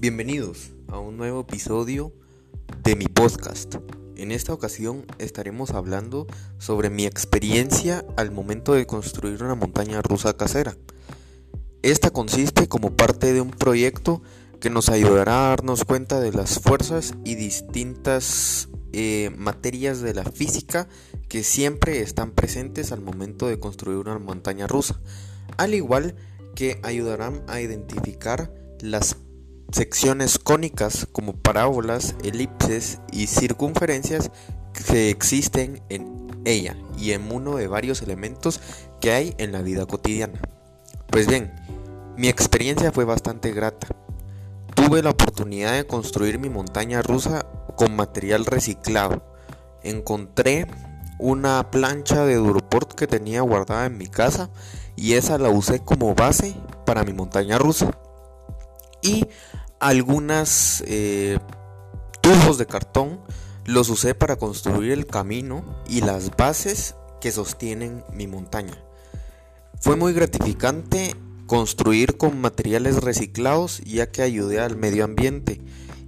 Bienvenidos a un nuevo episodio de mi podcast. En esta ocasión estaremos hablando sobre mi experiencia al momento de construir una montaña rusa casera. Esta consiste como parte de un proyecto que nos ayudará a darnos cuenta de las fuerzas y distintas eh, materias de la física que siempre están presentes al momento de construir una montaña rusa, al igual que ayudarán a identificar las secciones cónicas como parábolas, elipses y circunferencias que existen en ella y en uno de varios elementos que hay en la vida cotidiana. Pues bien, mi experiencia fue bastante grata. Tuve la oportunidad de construir mi montaña rusa con material reciclado. Encontré una plancha de Duroport que tenía guardada en mi casa y esa la usé como base para mi montaña rusa. Y algunas eh, tubos de cartón los usé para construir el camino y las bases que sostienen mi montaña. Fue muy gratificante construir con materiales reciclados ya que ayudé al medio ambiente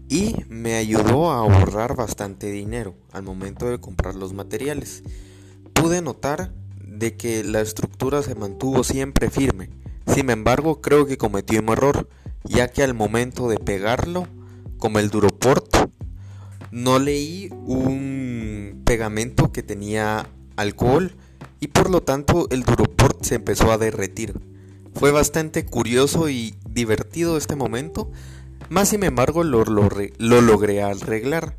y me ayudó a ahorrar bastante dinero al momento de comprar los materiales. Pude notar de que la estructura se mantuvo siempre firme, sin embargo creo que cometí un error, ya que al momento de pegarlo, como el Duroport, no leí un pegamento que tenía alcohol y por lo tanto el Duroport se empezó a derretir. Fue bastante curioso y divertido este momento, más sin embargo lo, logré arreglar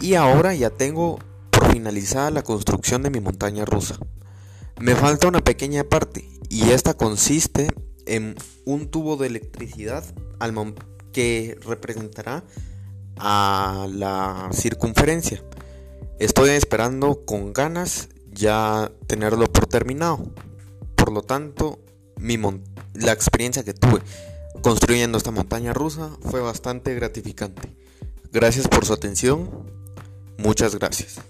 y ahora ya tengo por finalizada la construcción de mi montaña rusa. Me falta una pequeña parte y esta consiste en un tubo de electricidad que representará a la circunferencia. Estoy esperando con ganas ya tenerlo por terminado. Por lo tanto, mi la experiencia que tuve construyendo esta montaña rusa fue bastante gratificante. Gracias por su atención. Muchas gracias.